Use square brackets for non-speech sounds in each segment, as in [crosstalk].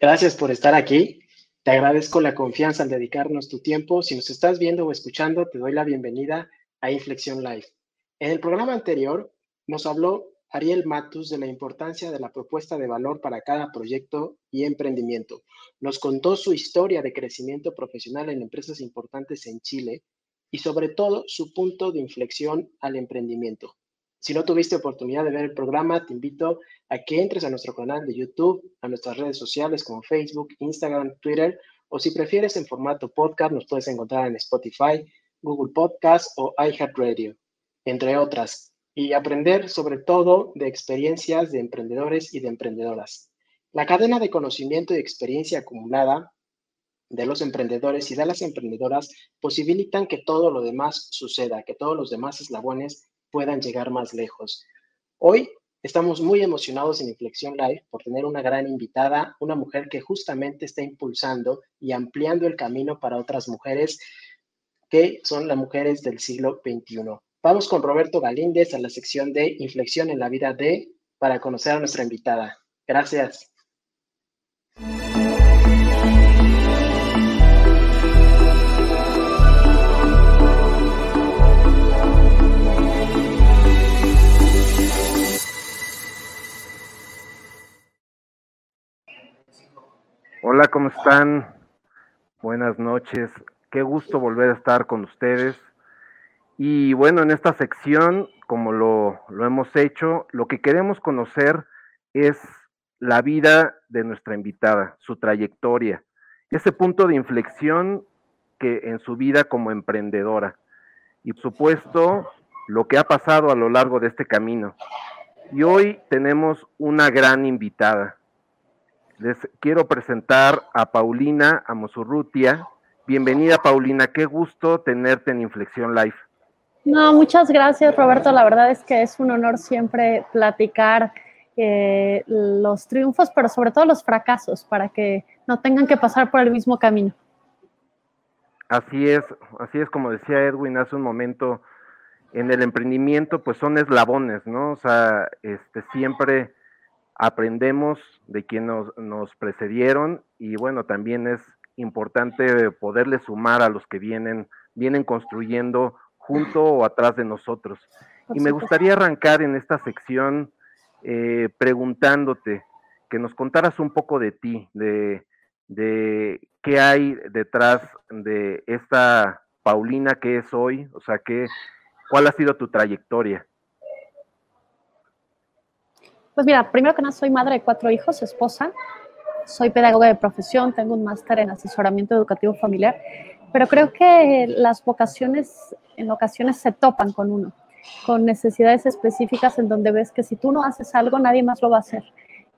Gracias por estar aquí. Te agradezco la confianza al dedicarnos tu tiempo. Si nos estás viendo o escuchando, te doy la bienvenida a Inflexión Live. En el programa anterior nos habló Ariel Matus de la importancia de la propuesta de valor para cada proyecto y emprendimiento. Nos contó su historia de crecimiento profesional en empresas importantes en Chile y sobre todo su punto de inflexión al emprendimiento. Si no tuviste oportunidad de ver el programa, te invito a que entres a nuestro canal de YouTube, a nuestras redes sociales como Facebook, Instagram, Twitter, o si prefieres en formato podcast, nos puedes encontrar en Spotify, Google Podcast o iHeartRadio, entre otras, y aprender sobre todo de experiencias de emprendedores y de emprendedoras. La cadena de conocimiento y experiencia acumulada de los emprendedores y de las emprendedoras posibilitan que todo lo demás suceda, que todos los demás eslabones puedan llegar más lejos. Hoy estamos muy emocionados en Inflexión Live por tener una gran invitada, una mujer que justamente está impulsando y ampliando el camino para otras mujeres que son las mujeres del siglo XXI. Vamos con Roberto Galíndez a la sección de Inflexión en la vida de para conocer a nuestra invitada. Gracias. Hola, ¿cómo están? Buenas noches. Qué gusto volver a estar con ustedes. Y bueno, en esta sección, como lo, lo, hemos hecho, lo que queremos conocer es la vida de nuestra invitada, su trayectoria, ese punto de inflexión que en su vida como emprendedora. Y por supuesto, lo que ha pasado a lo largo de este camino. Y hoy tenemos una gran invitada les quiero presentar a Paulina Amosurrutia. Bienvenida, Paulina. Qué gusto tenerte en Inflexión Live. No, muchas gracias, Roberto. La verdad es que es un honor siempre platicar eh, los triunfos, pero sobre todo los fracasos, para que no tengan que pasar por el mismo camino. Así es, así es como decía Edwin hace un momento, en el emprendimiento pues son eslabones, ¿no? O sea, este siempre aprendemos de quienes nos, precedieron y bueno, también es importante poderle sumar a los que vienen, vienen construyendo junto o atrás de nosotros. Y me gustaría arrancar en esta sección eh, preguntándote que nos contaras un poco de ti, de, de qué hay detrás de esta Paulina que es hoy, o sea, que, cuál ha sido tu trayectoria. Pues mira, primero que nada soy madre de cuatro hijos, esposa, soy pedagoga de profesión, tengo un máster en asesoramiento educativo familiar, pero creo que las vocaciones en ocasiones se topan con uno, con necesidades específicas en donde ves que si tú no haces algo, nadie más lo va a hacer.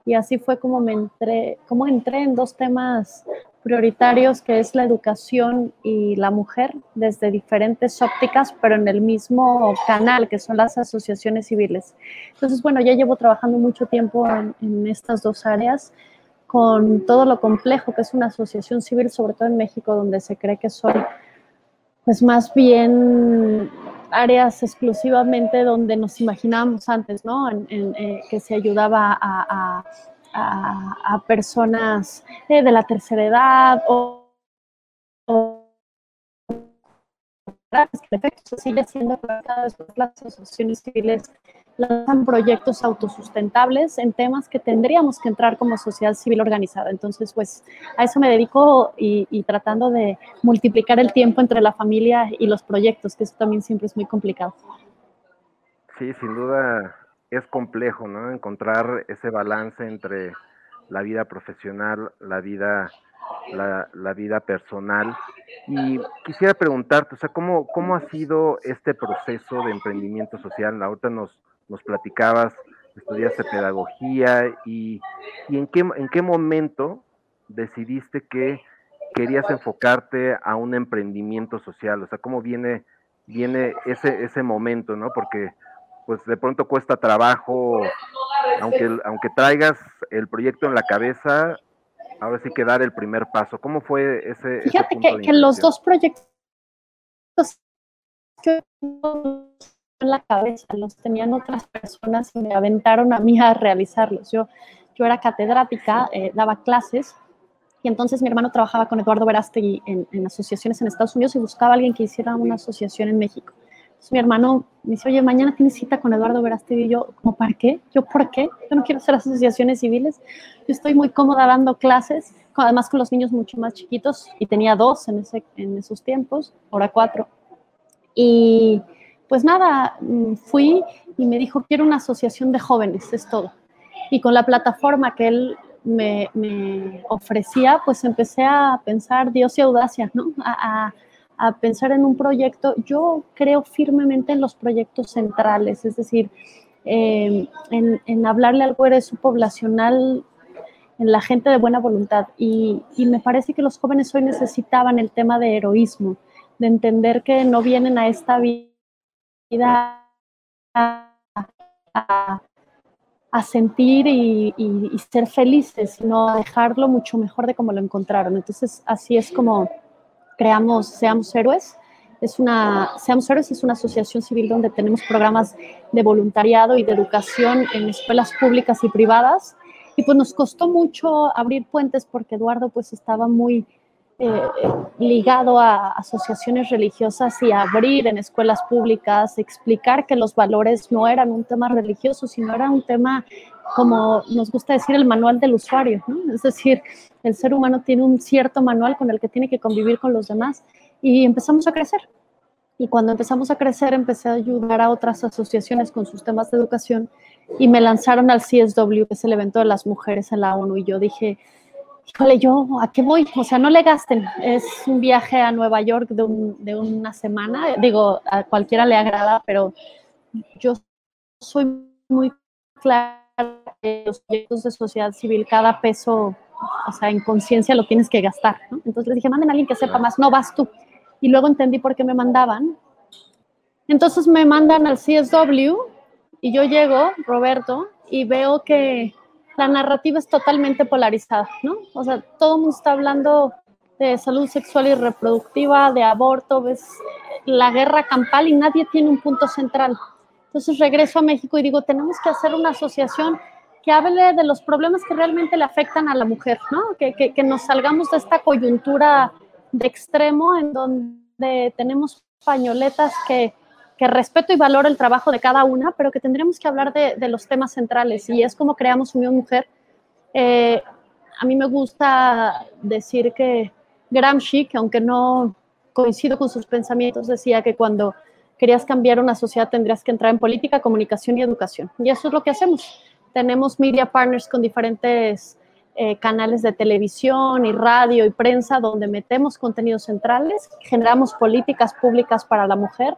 Y así fue como me entré, como entré en dos temas prioritarios que es la educación y la mujer desde diferentes ópticas, pero en el mismo canal, que son las asociaciones civiles. Entonces, bueno, ya llevo trabajando mucho tiempo en, estas dos áreas con todo lo complejo que es una asociación civil, sobre todo en México, donde se cree que son pues más bien áreas exclusivamente donde nos imaginábamos antes, ¿no? En, eh, que se ayudaba a a, personas eh, de la tercera edad o, se sigue siendo cada las asociaciones civiles lanzan proyectos autosustentables en temas que tendríamos que entrar como sociedad civil organizada. Entonces, pues a eso me dedico y, y, tratando de multiplicar el tiempo entre la familia y los proyectos, que eso también siempre es muy complicado. Sí, sin duda es complejo, ¿no? Encontrar ese balance entre la vida profesional, la vida, la, vida personal. Y quisiera preguntarte, o sea, ¿cómo, ¿cómo ha sido este proceso de emprendimiento social? Ahorita nos, nos platicabas, estudiaste pedagogía y, y en, qué, en qué momento decidiste que querías enfocarte a un emprendimiento social, o sea, cómo viene, viene ese, ese momento, ¿no? Porque pues de pronto cuesta trabajo, aunque, aunque traigas el proyecto en la cabeza, ahora sí que dar el primer paso. ¿Cómo fue ese? Fíjate que, los dos proyectos que en la cabeza los tenían otras personas y me aventaron a mí a realizarlos. Yo, yo era catedrática, eh, daba clases, y entonces mi hermano trabajaba con Eduardo Verástegui en, en, asociaciones en Estados Unidos y buscaba a alguien que hiciera una asociación en México. Entonces mi hermano me dice, oye, mañana tienes cita con Eduardo Verástegui. Y yo, ¿cómo para qué? Yo, ¿por qué? Yo no quiero hacer asociaciones civiles. Yo estoy muy cómoda dando clases, además con los niños mucho más chiquitos, y tenía dos en, ese, en esos tiempos, ahora cuatro. Y pues nada, mm, fui y me dijo, quiero una asociación de jóvenes, es todo. Y con la plataforma que él me, me ofrecía, pues empecé a pensar Dios y audacia, ¿no? A, a, pensar en un proyecto. Yo creo firmemente en los proyectos centrales, es decir, eh, en, en, hablarle al su poblacional, en la gente de buena voluntad. Y, y me parece que los jóvenes hoy necesitaban el tema de heroísmo, de entender que no vienen a esta vida a, a, sentir y, y, ser felices, sino a dejarlo mucho mejor de como lo encontraron. Entonces, así es como creamos Seamos Héroes. Es una, Seamos Héroes es una asociación civil donde tenemos programas de voluntariado y de educación en escuelas públicas y privadas. Y pues nos costó mucho abrir puentes porque Eduardo pues estaba muy eh, ligado a asociaciones religiosas y abrir en escuelas públicas, explicar que los valores no eran un tema religioso, sino era un tema, como nos gusta decir, el manual del usuario, ¿no? Es decir, el ser humano tiene un cierto manual con el que tiene que convivir con los demás y empezamos a crecer. Y cuando empezamos a crecer, empecé a ayudar a otras asociaciones con sus temas de educación y me lanzaron al CSW, que es el evento de las mujeres en la ONU, y yo dije, híjole, yo, ¿a qué voy? O sea, no le gasten. Es un viaje a Nueva York de, de una semana. Digo, a cualquiera le agrada, pero yo soy muy clara que los proyectos de sociedad civil, cada peso, o sea, en conciencia lo tienes que gastar. ¿no? Entonces les dije, manden a alguien que sepa más, no vas tú. Y luego entendí por qué me mandaban. Entonces me mandan al CSW y yo llego, Roberto, y veo que la narrativa es totalmente polarizada, ¿no? O sea, todo el mundo está hablando de salud sexual y reproductiva, de aborto, ves la guerra campal y nadie tiene un punto central. Entonces regreso a México y digo, tenemos que hacer una asociación que hable de los problemas que realmente le afectan a la mujer, ¿no? Que, que, que nos salgamos de esta coyuntura de extremo en donde tenemos pañoletas que que respeto y valoro el trabajo de cada una, pero que tendríamos que hablar de, de los temas centrales y es como creamos Unión Mujer. Eh, a mí me gusta decir que Gramsci, que aunque no coincido con sus pensamientos, decía que cuando querías cambiar una sociedad tendrías que entrar en política, comunicación y educación. Y eso es lo que hacemos. Tenemos media partners con diferentes eh, canales de televisión y radio y prensa donde metemos contenidos centrales, generamos políticas públicas para la mujer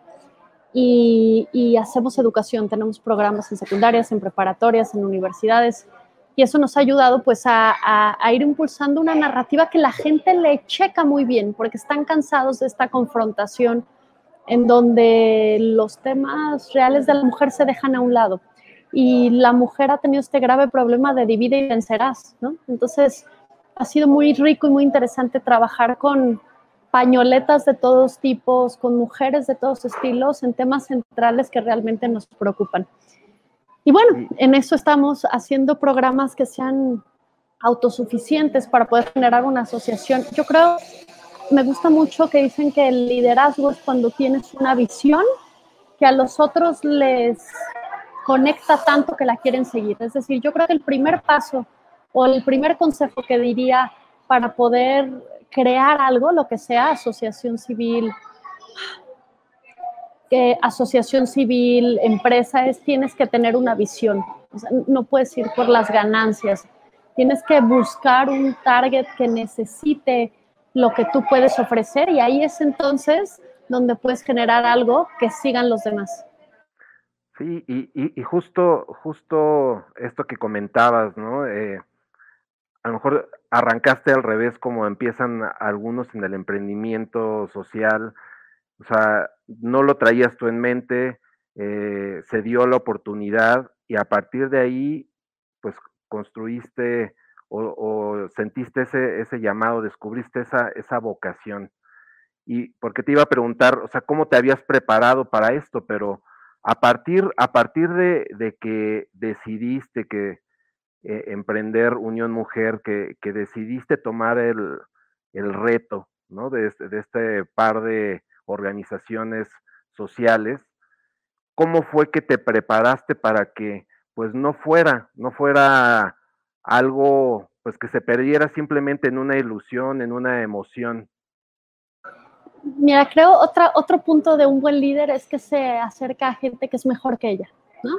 y, hacemos educación. Tenemos programas en secundarias, en preparatorias, en universidades y eso nos ha ayudado pues a, a, ir impulsando una narrativa que la gente le checa muy bien porque están cansados de esta confrontación en donde los temas reales de la mujer se dejan a un lado y la mujer ha tenido este grave problema de divide y vencerás, ¿no? Entonces ha sido muy rico y muy interesante trabajar con, pañoletas de todos tipos, con mujeres de todos estilos, en temas centrales que realmente nos preocupan. Y bueno, en eso estamos haciendo programas que sean autosuficientes para poder generar una asociación. Yo creo, me gusta mucho que dicen que el liderazgo es cuando tienes una visión que a los otros les conecta tanto que la quieren seguir. Es decir, yo creo que el primer paso o el primer consejo que diría para poder crear algo, lo que sea, asociación civil, eh, asociación civil, empresa, es tienes que tener una visión. no puedes ir por las ganancias. Tienes que buscar un target que necesite lo que tú puedes ofrecer y ahí es entonces donde puedes generar algo que sigan los demás. Sí, y, justo, justo esto que comentabas, ¿no? Eh, a lo mejor arrancaste al revés como empiezan algunos en el emprendimiento social, o sea, no lo traías tú en mente, eh, se dio la oportunidad y a partir de ahí, pues construiste o, sentiste ese, ese, llamado, descubriste esa, esa vocación. Y porque te iba a preguntar, o sea, ¿cómo te habías preparado para esto? Pero a partir, a partir de, de que decidiste que, eh, emprender Unión Mujer, que, decidiste tomar el, reto, ¿no? De este, de este par de organizaciones sociales, ¿cómo fue que te preparaste para que pues no fuera, no fuera algo pues que se perdiera simplemente en una ilusión, en una emoción? Mira, creo otra, otro punto de un buen líder es que se acerca a gente que es mejor que ella, ¿no?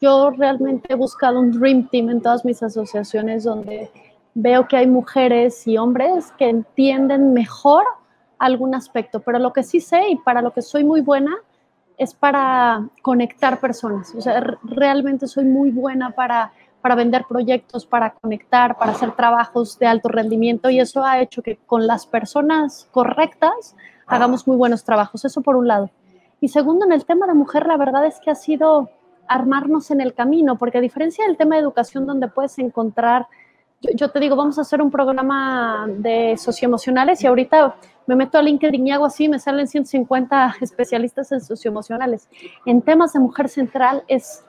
Yo realmente he buscado un Dream Team en todas mis asociaciones donde veo que hay mujeres y hombres que entienden mejor algún aspecto, pero lo que sí sé y para lo que soy muy buena es para conectar personas. O sea, realmente soy muy buena para para vender proyectos, para conectar, para hacer trabajos de alto rendimiento y eso ha hecho que con las personas correctas hagamos muy buenos trabajos. Eso por un lado. Y segundo, en el tema de mujer, la verdad es que ha sido armarnos en el camino, porque a diferencia del tema de educación donde puedes encontrar, yo, te digo, vamos a hacer un programa de socioemocionales y ahorita me meto a LinkedIn y hago así, me salen 150 especialistas en socioemocionales. En temas de mujer central es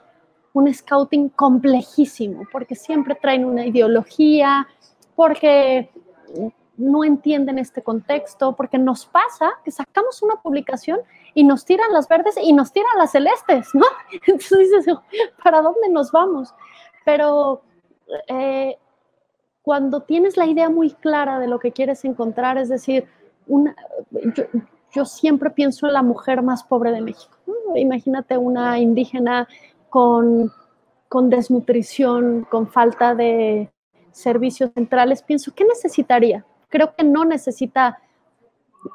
un scouting complejísimo, porque siempre traen una ideología, porque no entienden este contexto, porque nos pasa que sacamos una publicación y nos tiran las verdes y nos tiran las celestes, ¿no? [laughs] Entonces dices, ¿para dónde nos vamos? Pero eh, cuando tienes la idea muy clara de lo que quieres encontrar, es decir, una, yo, siempre pienso en la mujer más pobre de México. Imagínate una indígena con, desnutrición, con falta de servicios centrales, pienso, ¿qué necesitaría? Creo que no necesita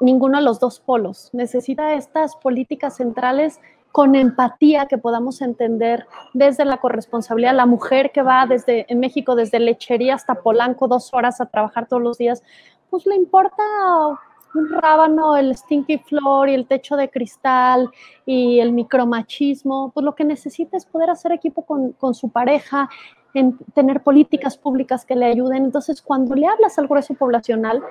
ninguno de los dos polos, necesita estas políticas centrales con empatía que podamos entender desde la corresponsabilidad, la mujer que va desde en México desde lechería hasta Polanco dos horas a trabajar todos los días, pues le importa un rábano, el stinky floor y el techo de cristal y el micromachismo, pues lo que necesita es poder hacer equipo con, con su pareja, en tener políticas públicas que le ayuden. Entonces, cuando le hablas al grueso poblacional,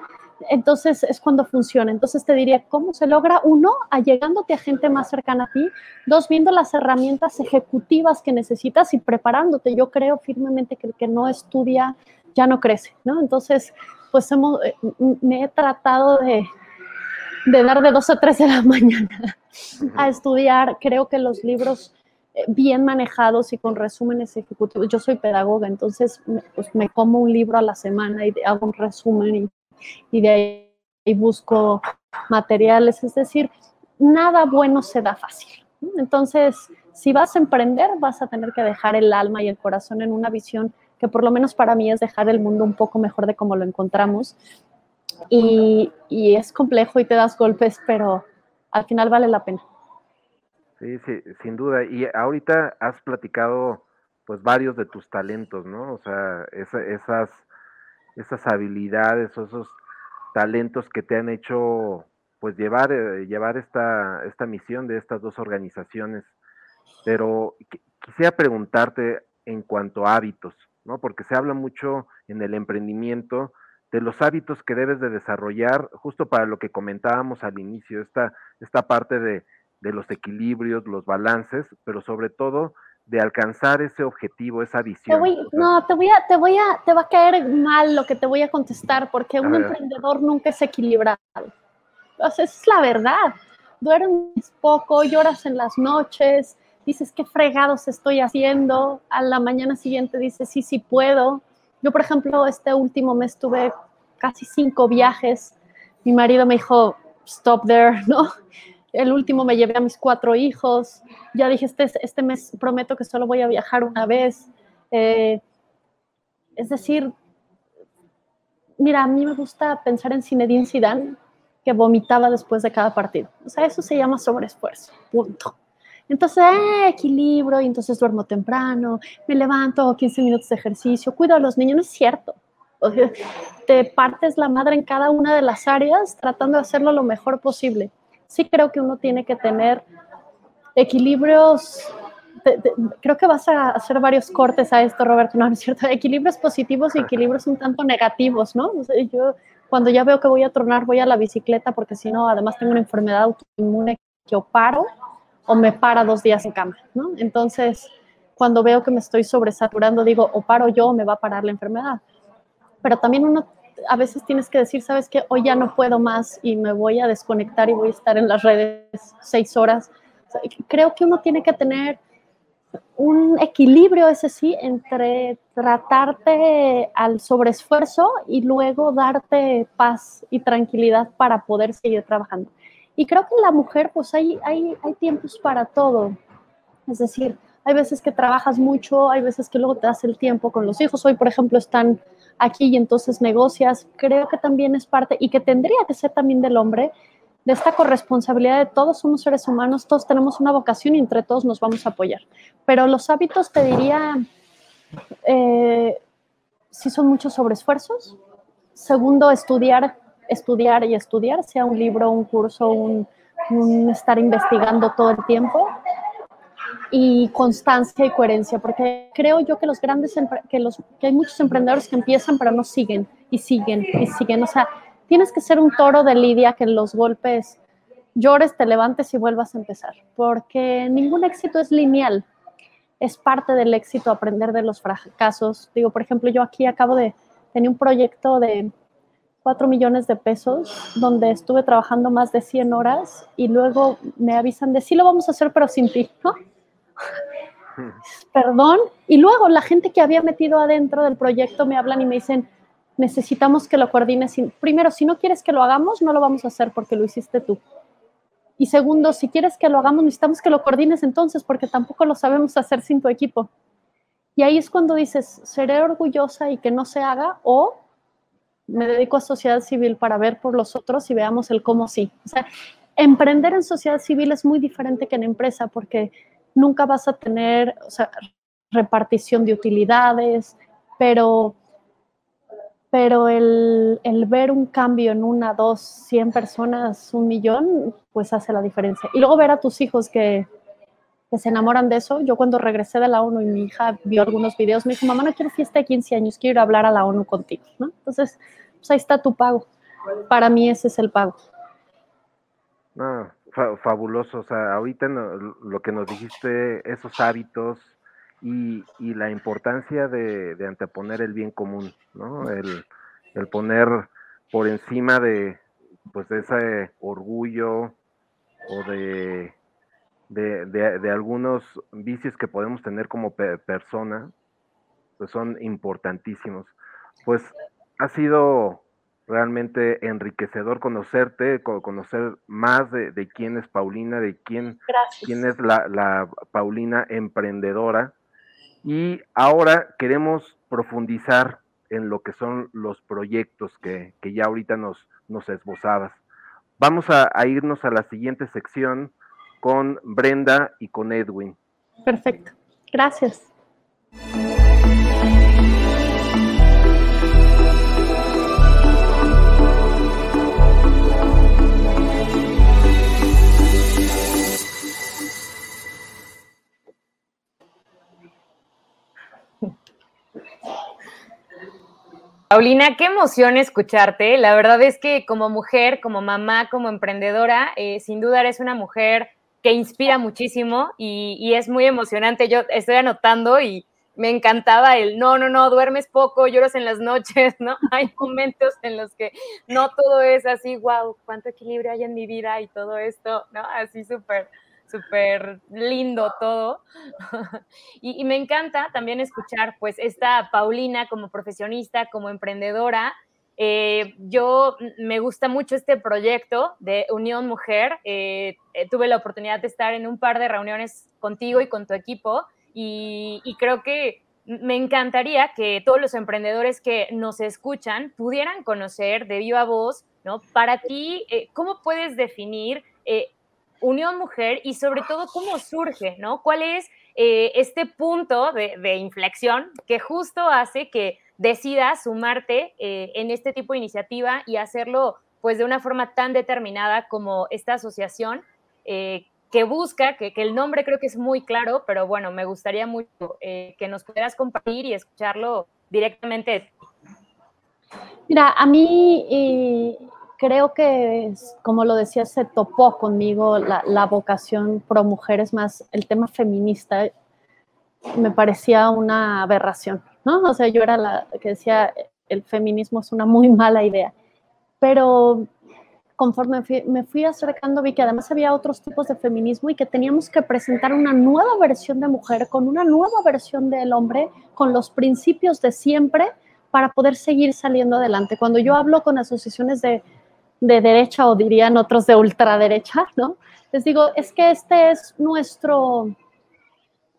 entonces es cuando funciona. Entonces te diría, ¿cómo se logra? Uno, allegándote a gente más cercana a ti. Dos, viendo las herramientas ejecutivas que necesitas y preparándote. Yo creo firmemente que el que no estudia ya no crece, ¿no? Entonces, pues hemos, eh, me he tratado de, de dar de 2 a 3 de la [laughs] mañana a estudiar. Creo que los libros bien manejados y con resúmenes ejecutivos. Yo soy pedagoga, entonces pues me como un libro a la semana y hago un resumen y, y de ahí busco materiales. Es decir, nada bueno se da fácil. Entonces, si vas a emprender, vas a tener que dejar el alma y el corazón en una visión que por lo menos para mí es dejar el mundo un poco mejor de como lo encontramos. Y, y es complejo y te das golpes, pero al final vale la pena. Sí, sí, sin duda. Y ahorita has platicado pues varios de tus talentos, ¿no? O sea, esas, esas habilidades o esos talentos que te han hecho pues llevar, eh, llevar esta, esta misión de estas dos organizaciones. Pero quisiera preguntarte en cuanto a hábitos, ¿no? Porque se habla mucho en el emprendimiento de los hábitos que debes de desarrollar, justo para lo que comentábamos al inicio, esta, esta parte de, los equilibrios, los balances, pero sobre todo de alcanzar ese objetivo, esa visión. no, te voy a, te voy a, te va a caer mal lo que te voy a contestar, porque un emprendedor nunca es equilibrado. esa es la verdad. Duermes poco, lloras en las noches, dices, qué fregados estoy haciendo, a la mañana siguiente dices, sí, sí puedo. Yo, por ejemplo, este último mes tuve casi cinco viajes. Mi marido me dijo, stop there, [laughs] ¿no? El último me llevé a mis cuatro hijos. Ya dije, este, este mes prometo que solo voy a viajar una vez. Eh, es decir, mira, a mí me gusta pensar en Zinedine Zidane, que vomitaba después de cada partido. O sea, eso se llama sobreesfuerzo, punto. Entonces, eh, equilibrio, y entonces duermo temprano, me levanto 15 minutos de ejercicio, cuido a los niños, no es cierto. O sea, te partes la madre en cada una de las áreas tratando de hacerlo lo mejor posible. Sí creo que uno tiene que tener equilibrios, creo que vas a hacer varios cortes a esto, Roberto, ¿no es cierto? Equilibrios positivos y equilibrios un tanto negativos, ¿no? yo cuando ya veo que voy a tronar, voy a la bicicleta porque si no, además tengo una enfermedad autoinmune que o paro o me para dos días en cama, ¿no? Entonces, cuando veo que me estoy sobresaturando, digo, o paro yo o me va a parar la enfermedad. Pero también uno a veces tienes que decir, sabes que hoy ya no puedo más y me voy a desconectar y voy a estar en las redes seis horas. creo que uno tiene que tener un equilibrio, ese sí, entre tratarte al sobreesfuerzo y luego darte paz y tranquilidad para poder seguir trabajando. Y creo que la mujer, pues hay, hay, hay tiempos para todo. Es decir, hay veces que trabajas mucho, hay veces que luego te das el tiempo con los hijos. Hoy, por ejemplo, están aquí y entonces negocias. Creo que también es parte y que tendría que ser también del hombre, de esta corresponsabilidad de todos somos seres humanos, todos tenemos una vocación y entre todos nos vamos a apoyar. Pero los hábitos, te diría, eh, si son muchos sobreesfuerzos. Segundo, estudiar, estudiar y estudiar, sea un libro, un curso, un estar investigando todo el tiempo y constancia y coherencia, porque creo yo que los grandes, que, los, que hay muchos emprendedores que empiezan pero no siguen y siguen y siguen. O sea, tienes que ser un toro de lidia que en los golpes llores, te levantes y vuelvas a empezar, porque ningún éxito es lineal. Es parte del éxito aprender de los fracasos. Digo, por ejemplo, yo aquí acabo de tener un proyecto de 4 millones de pesos, donde estuve trabajando más de 100 horas y luego me avisan de sí lo vamos a hacer, pero sin ti, ¿no? [laughs] Perdón. Y luego la gente que había metido adentro del proyecto me hablan y me dicen, necesitamos que lo coordines. Primero, si no quieres que lo hagamos, no lo vamos a hacer porque lo hiciste tú. Y segundo, si quieres que lo hagamos, necesitamos que lo coordines entonces porque tampoco lo sabemos hacer sin tu equipo. Y ahí es cuando dices, seré orgullosa y que no se haga o me dedico a sociedad civil para ver por los otros y veamos el cómo sí. O sea, emprender en sociedad civil es muy diferente que en empresa porque nunca vas a tener o sea, repartición de utilidades, pero, pero el, el, ver un cambio en una, dos, cien personas, un millón, pues hace la diferencia. Y luego ver a tus hijos que, que se enamoran de eso. Yo cuando regresé de la ONU y mi hija vio algunos videos, me dijo, mamá, no quiero fiesta de 15 años, quiero hablar a la ONU contigo. Entonces, pues ahí está tu pago. Para mí ese es el pago. Ah, fabuloso, o sea, ahorita lo que nos dijiste, esos hábitos y, la importancia de, anteponer el bien común, ¿no? El, poner por encima de, pues, ese orgullo o de, de, algunos vicios que podemos tener como persona, pues son importantísimos. Pues ha sido realmente enriquecedor conocerte, conocer más de, quién es Paulina, de quién, quién es la, Paulina emprendedora. Y ahora queremos profundizar en lo que son los proyectos que, ya ahorita nos, nos esbozabas. Vamos a, a irnos a la siguiente sección con Brenda y con Edwin. Perfecto. Gracias. Paulina, qué emoción escucharte. La verdad es que como mujer, como mamá, como emprendedora, eh, sin duda eres una mujer que inspira muchísimo y, es muy emocionante. Yo estoy anotando y me encantaba el no, no, no, duermes poco, lloras en las noches, ¿no? [laughs] Hay momentos en los que no todo es así, wow, cuánto equilibrio hay en mi vida y todo esto, ¿no? Así súper súper lindo todo. [laughs] y, me encanta también escuchar pues esta Paulina como profesionista, como emprendedora. Eh, yo me gusta mucho este proyecto de Unión Mujer. Eh, eh, tuve la oportunidad de estar en un par de reuniones contigo y con tu equipo y, y creo que me encantaría que todos los emprendedores que nos escuchan pudieran conocer de viva voz, ¿no? Para ti, ¿cómo puedes definir Unión Mujer y sobre todo cómo surge, ¿no? ¿Cuál es eh, este punto de, inflexión que justo hace que decidas sumarte eh, en este tipo de iniciativa y hacerlo pues de una forma tan determinada como esta asociación eh, que busca, que, el nombre creo que es muy claro, pero bueno, me gustaría mucho que nos pudieras compartir y escucharlo directamente. Mira, a mí creo que, como lo decía, se topó conmigo la, vocación pro mujeres más el tema feminista. me parecía una aberración, ¿no? O sea, yo era la que decía, el feminismo es una muy mala idea. Pero conforme me fui acercando, vi que además había otros tipos de feminismo y que teníamos que presentar una nueva versión de mujer con una nueva versión del hombre, con los principios de siempre para poder seguir saliendo adelante. Cuando yo hablo con asociaciones de, de derecha o dirían otros de ultraderecha, ¿no? Les digo, es que este es nuestro,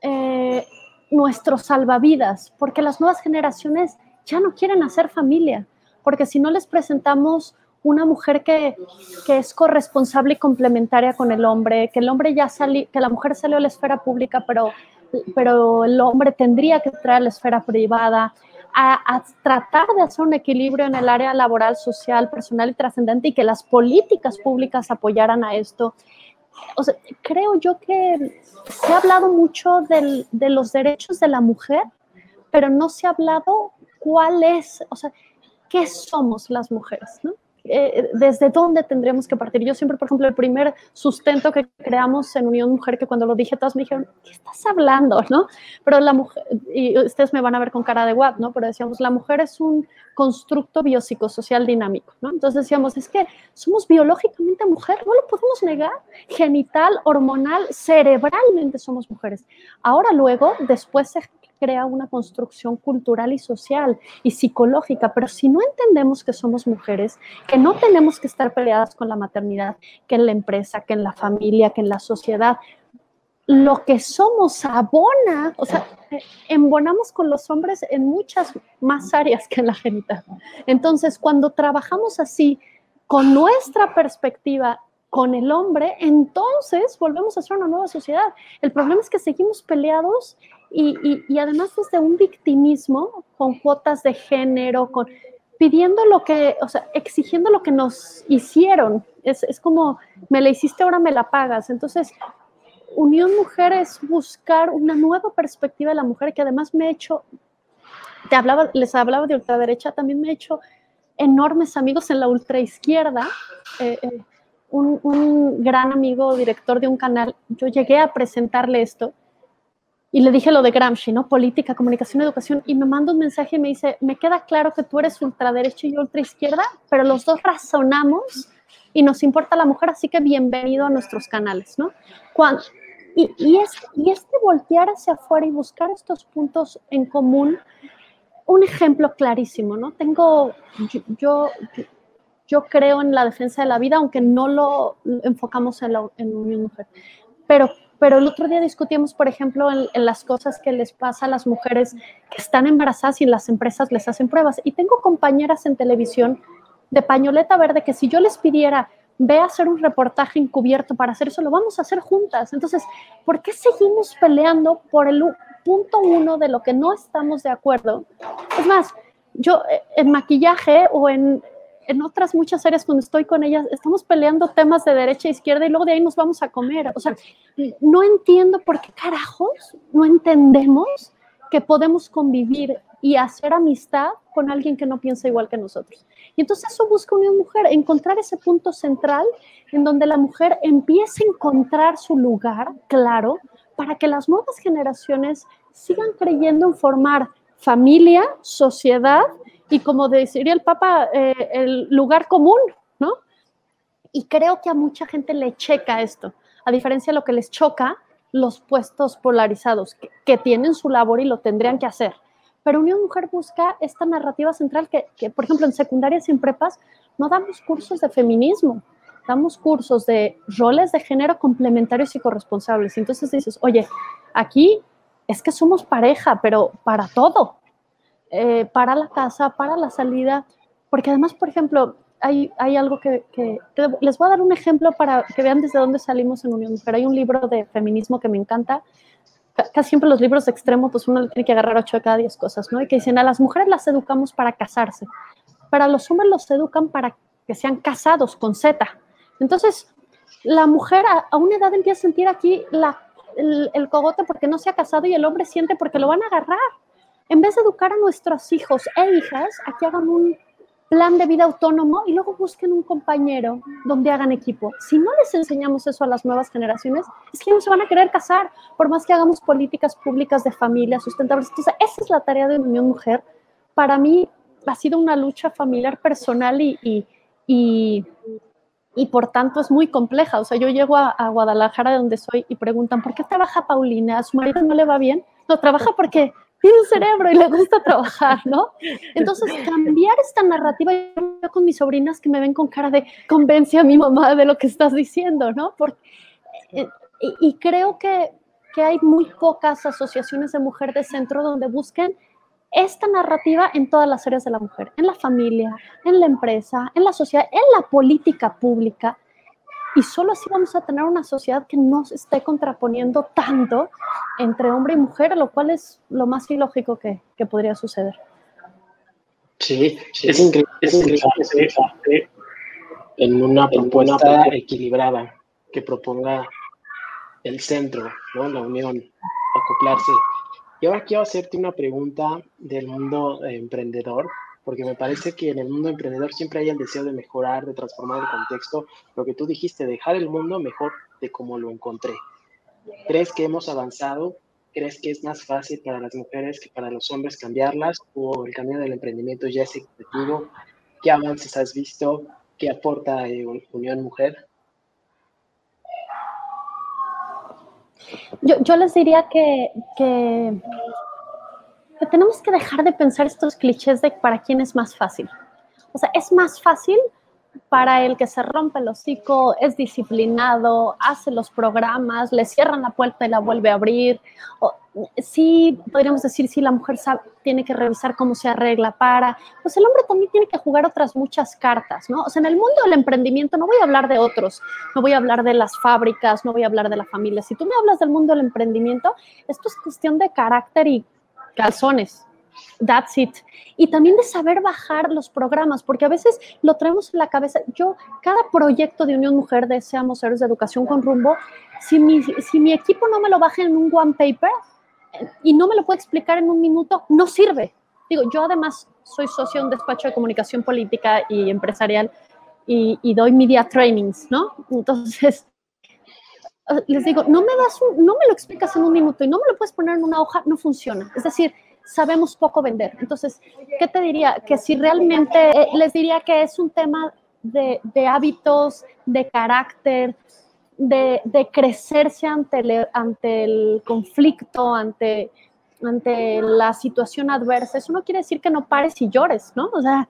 eh, nuestro salvavidas, porque las nuevas generaciones ya no quieren hacer familia, porque si no les presentamos una mujer que, que, es corresponsable y complementaria con el hombre, que el hombre ya salió, que la mujer salió a la esfera pública, pero, pero el hombre tendría que traer a la esfera privada, a, a, tratar de hacer un equilibrio en el área laboral, social, personal y trascendente y que las políticas públicas apoyaran a esto. O sea, creo yo que se ha hablado mucho del, de los derechos de la mujer, pero no se ha hablado cuál es, o sea, qué somos las mujeres, ¿no? Eh, desde dónde tendríamos que partir. Yo siempre, por ejemplo, el primer sustento que creamos en Unión Mujer, que cuando lo dije, todas me dijeron, ¿qué estás hablando? ¿no? Pero la mujer, y ustedes me van a ver con cara de guap, ¿no? Pero decíamos, la mujer es un constructo biopsicosocial dinámico, ¿no? Entonces decíamos, es que somos biológicamente mujer, no lo podemos negar, genital, hormonal, cerebralmente somos mujeres. Ahora luego, después se crea una construcción cultural y social y psicológica, pero si no entendemos que somos mujeres, que no tenemos que estar peleadas con la maternidad, que en la empresa, que en la familia, que en la sociedad, lo que somos abona, o sea, embonamos con los hombres en muchas más áreas que en la genital. Entonces, cuando trabajamos así, con nuestra perspectiva con el hombre, entonces volvemos a ser una nueva sociedad. El problema es que seguimos peleados y, y, y además desde un victimismo con cuotas de género, con pidiendo lo que, o sea, exigiendo lo que nos hicieron. Es, es como, me la hiciste, ahora me la pagas. Entonces, Unión Mujer es buscar una nueva perspectiva de la mujer que además me ha hecho, te hablaba, les hablaba de ultraderecha, también me ha hecho enormes amigos en la ultraizquierda. Eh, eh, un, un, gran amigo, director de un canal, yo llegué a presentarle esto y le dije lo de Gramsci, ¿no? Política, comunicación, educación, y me manda un mensaje y me dice, me queda claro que tú eres ultraderecha y yo ultraizquierda, pero los dos razonamos y nos importa la mujer, así que bienvenido a nuestros canales, ¿no? Cuando, y, y, es, y este voltear hacia afuera y buscar estos puntos en común, un ejemplo clarísimo, ¿no? Tengo, yo, yo, yo creo en la defensa de la vida, aunque no lo enfocamos en, la, en Unión Mujer, pero pero el otro día discutíamos, por ejemplo, en, en, las cosas que les pasa a las mujeres que están embarazadas y las empresas les hacen pruebas. Y tengo compañeras en televisión de pañoleta verde que si yo les pidiera, ve a hacer un reportaje encubierto para hacer eso, lo vamos a hacer juntas. Entonces, ¿por qué seguimos peleando por el punto uno de lo que no estamos de acuerdo? Es más, yo eh, en maquillaje o en, en otras muchas áreas cuando estoy con ellas, estamos peleando temas de derecha e izquierda y luego de ahí nos vamos a comer. O sea, no entiendo por qué carajos no entendemos que podemos convivir y hacer amistad con alguien que no piensa igual que nosotros. Y entonces eso busca una mujer, encontrar ese punto central en donde la mujer empiece a encontrar su lugar claro para que las nuevas generaciones sigan creyendo en formar familia, sociedad y como deciría el Papa, eh, el lugar común, ¿no? Y creo que a mucha gente le checa esto, a diferencia de lo que les choca los puestos polarizados, que, tienen su labor y lo tendrían que hacer. Pero Unión Mujer busca esta narrativa central que, que, por ejemplo, en secundarias y en prepas no damos cursos de feminismo, damos cursos de roles de género complementarios y corresponsables. Entonces dices, oye, aquí es que somos pareja, pero para todo, eh, para la casa, para la salida, porque además, por ejemplo, hay, hay algo que, les voy a dar un ejemplo para que vean desde dónde salimos en Unión Mujer. Hay un libro de feminismo que me encanta. Casi siempre los libros de extremo, pues uno le tiene que agarrar ocho de cada diez cosas, ¿no? Y que dicen, a las mujeres las educamos para casarse, para los hombres los educan para que sean casados con Z. Entonces, la mujer a, una edad empieza a sentir aquí el, el cogote porque no se ha casado y el hombre siente porque lo van a agarrar en vez de educar a nuestros hijos e hijas a que hagan un plan de vida autónomo y luego busquen un compañero donde hagan equipo. Si no les enseñamos eso a las nuevas generaciones, es que no se van a querer casar, por más que hagamos políticas públicas de familia sustentables. Entonces, esa es la tarea de Unión Mujer. Para mí ha sido una lucha familiar personal y, y, y, y por tanto es muy compleja. O sea, yo llego a, a Guadalajara, de donde soy, y preguntan, ¿por qué trabaja Paulina? ¿A su marido no le va bien? No, trabaja porque tiene un cerebro y le gusta trabajar, ¿no? Entonces, cambiar esta narrativa, yo con mis sobrinas que me ven con cara de convence a mi mamá de lo que estás diciendo, ¿no? Porque, eh, y, creo que, que hay muy pocas asociaciones de mujer de centro donde busquen esta narrativa en todas las áreas de la mujer, en la familia, en la empresa, en la sociedad, en la política pública. Y solo así vamos a tener una sociedad que no se esté contraponiendo tanto entre hombre y mujer, lo cual es lo más ilógico que, que podría suceder. Sí, sí, es increíble, es increíble en una propuesta equilibrada que proponga el centro, ¿no? la unión, acoplarse. Y ahora quiero hacerte una pregunta del mundo emprendedor, porque me parece que en el mundo emprendedor siempre hay el deseo de mejorar, de transformar el contexto, lo que tú dijiste, dejar el mundo mejor de como lo encontré. ¿Crees que hemos avanzado? ¿Crees que es más fácil para las mujeres que para los hombres cambiarlas? ¿O el camino del emprendimiento ya es equitativo? ¿Qué avances has visto? ¿Qué aporta eh, Unión Mujer? Yo, yo les diría que, que, que, tenemos que dejar de pensar estos clichés de para quién es más fácil. O sea, es más fácil para el que se rompe el hocico, es disciplinado, hace los programas, le cierran la puerta y la vuelve a abrir. O, sí, podríamos decir, si sí, la mujer sabe, tiene que revisar cómo se arregla para, pues el hombre también tiene que jugar otras muchas cartas, ¿no? O sea, en el mundo del emprendimiento no voy a hablar de otros, no voy a hablar de las fábricas, no voy a hablar de la familia. Si tú me hablas del mundo del emprendimiento, esto es cuestión de carácter y calzones, That's it. Y también de saber bajar los programas, porque a veces lo traemos en la cabeza. Yo, cada proyecto de Unión Mujer de Seamos Héroes de Educación con Rumbo, si mi, si mi equipo no me lo baja en un one paper eh, y no me lo puede explicar en un minuto, no sirve. Digo, yo además soy socio de un despacho de comunicación política y empresarial y, y doy media trainings, ¿no? Entonces, les digo, no me das un, no me lo explicas en un minuto y no me lo puedes poner en una hoja, no funciona. Es decir, sabemos poco vender. Entonces, ¿qué te diría? Que si realmente eh, les diría que es un tema de, hábitos, de carácter, de, de crecerse ante el, conflicto, ante, la situación adversa. Eso no quiere decir que no pares y llores, ¿no? O sea,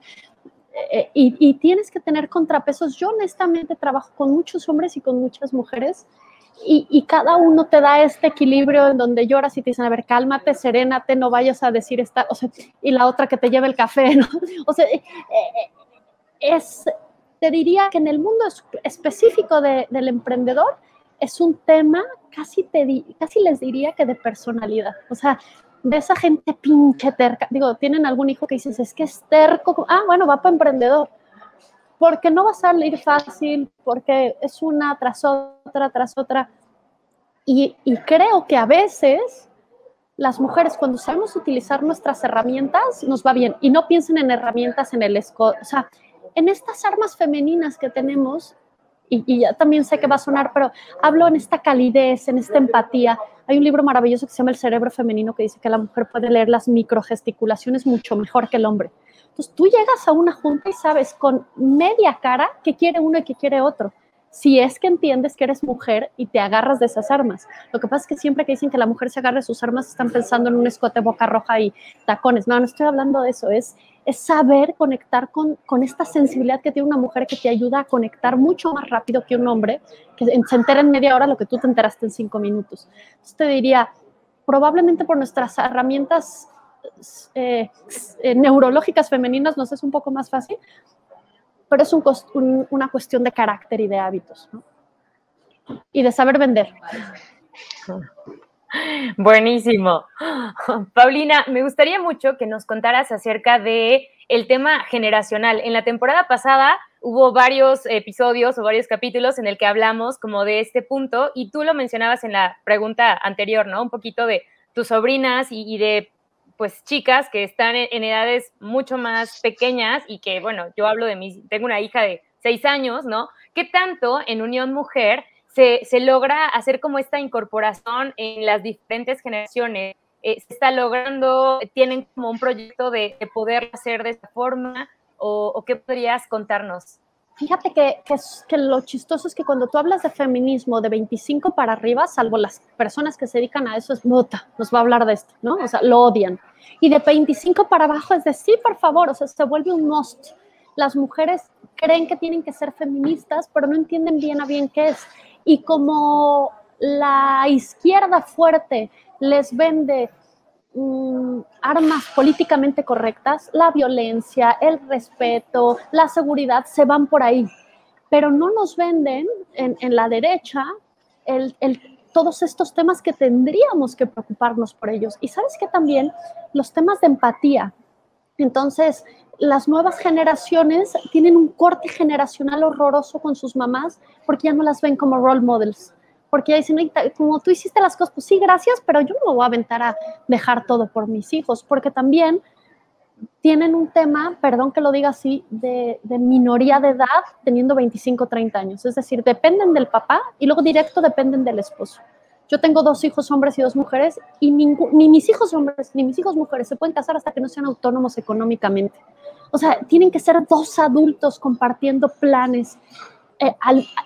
eh, y, y, tienes que tener contrapesos. Yo honestamente trabajo con muchos hombres y con muchas mujeres y, cada uno te da este equilibrio en donde lloras y te dicen, a ver, cálmate, serénate, no vayas a decir esta, o sea, y la otra que te lleve el café, ¿no? [laughs] O sea, eh, es, te diría que en el mundo específico de, del emprendedor es un tema casi, te, casi les diría que de personalidad, o sea, de esa gente pinche terca, digo, tienen algún hijo que dices, es que es terco, ah, bueno, va para emprendedor, porque no va a salir fácil, porque es una tras otra, tras otra. Y, creo que a veces las mujeres, cuando sabemos utilizar nuestras herramientas, nos va bien. Y no piensen en herramientas en el esco, o sea, en estas armas femeninas que tenemos, y, y, ya también sé que va a sonar, pero hablo en esta calidez, en esta empatía. Hay un libro maravilloso que se llama El cerebro femenino que dice que la mujer puede leer las microgesticulaciones mucho mejor que el hombre. Entonces tú llegas a una junta y sabes con media cara qué quiere uno y qué quiere otro. Si es que entiendes que eres mujer y te agarras de esas armas. Lo que pasa es que siempre que dicen que la mujer se agarre de sus armas están pensando en un escote boca roja y tacones. No, no estoy hablando de eso. Es, es saber conectar con, con esta sensibilidad que tiene una mujer que te ayuda a conectar mucho más rápido que un hombre, que se entera en media hora lo que tú te enteraste en cinco minutos. Entonces te diría, probablemente por nuestras herramientas eh, eh, neurológicas femeninas nos es un poco más fácil, pero es un, un, una cuestión de carácter y de hábitos, ¿no? Y de saber vender. [laughs] Buenísimo. Paulina, me gustaría mucho que nos contaras acerca de el tema generacional. En la temporada pasada hubo varios episodios o varios capítulos en el que hablamos como de este punto y tú lo mencionabas en la pregunta anterior, ¿no? Un poquito de tus sobrinas y de pues chicas que están en, edades mucho más pequeñas y que, bueno, yo hablo de mi, tengo una hija de seis años, ¿no? ¿Qué tanto en Unión Mujer se, se logra hacer como esta incorporación en las diferentes generaciones? Eh, ¿Se está logrando, tienen como un proyecto de, poder hacer de esta forma? ¿O, o qué podrías contarnos? Fíjate que, que, lo chistoso es que cuando tú hablas de feminismo de 25 para arriba, salvo las personas que se dedican a eso, es nota, nos va a hablar de esto, ¿no? O sea, lo odian. Y de 25 para abajo es de sí, por favor, o sea, se vuelve un must. Las mujeres creen que tienen que ser feministas, pero no entienden bien a bien qué es. Y como la izquierda fuerte les vende Mm, armas políticamente correctas, la violencia, el respeto, la seguridad, se van por ahí. Pero no nos venden en, la derecha todos estos temas que tendríamos que preocuparnos por ellos. Y sabes que también los temas de empatía. Entonces, las nuevas generaciones tienen un corte generacional horroroso con sus mamás porque ya no las ven como role models porque dicen, como tú hiciste las cosas, pues sí, gracias, pero yo no me voy a aventar a dejar todo por mis hijos, porque también tienen un tema, perdón que lo diga así, de, minoría de edad teniendo 25, 30 años. Es decir, dependen del papá y luego directo dependen del esposo. Yo tengo dos hijos hombres y dos mujeres y ni mis hijos hombres ni mis hijos mujeres se pueden casar hasta que no sean autónomos económicamente. O sea, tienen que ser dos adultos compartiendo planes, eh,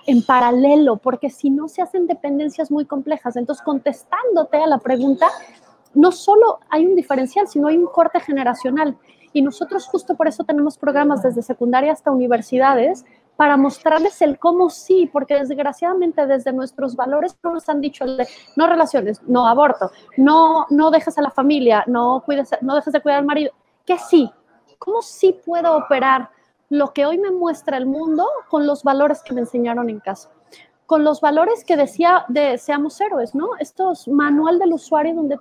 en paralelo, porque si no se hacen dependencias muy complejas. Entonces, contestándote a la pregunta, no solo hay un diferencial, sino hay un corte generacional. Y nosotros justo por eso tenemos programas desde secundaria hasta universidades para mostrarles el cómo sí, porque desgraciadamente desde nuestros valores nos han dicho el de no relaciones, no aborto, no, no dejes a la familia, no, cuides, no dejes de cuidar al marido, que sí, cómo sí puedo operar lo que hoy me muestra el mundo con los valores que me enseñaron en casa, con los valores que decía de seamos héroes, ¿no? Estos manual del usuario donde,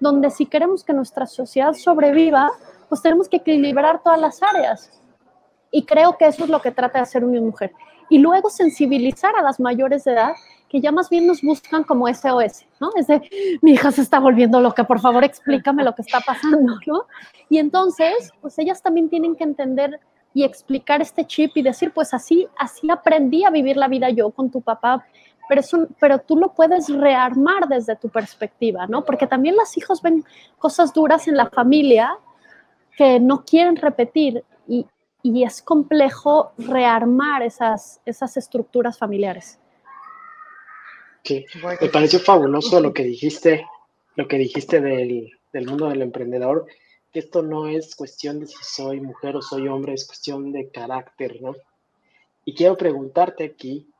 donde si queremos que nuestra sociedad sobreviva, pues tenemos que equilibrar todas las áreas. Y creo que eso es lo que trata de hacer una mujer. Y luego sensibilizar a las mayores de edad que ya más bien nos buscan como SOS, ¿no? Es de, mi hija se está volviendo loca, por favor explícame lo que está pasando, ¿no? Y entonces, pues ellas también tienen que entender y explicar este chip y decir, pues así, así aprendí a vivir la vida yo con tu papá, pero, eso, pero tú lo puedes rearmar desde tu perspectiva, ¿no? Porque también los hijos ven cosas duras en la familia que no quieren repetir y, y es complejo rearmar esas, esas estructuras familiares. Sí, me pareció fabuloso lo que dijiste, lo que dijiste del, del mundo del emprendedor que esto no es cuestión de si soy mujer o soy hombre, es cuestión de carácter, ¿no? Y quiero preguntarte aquí,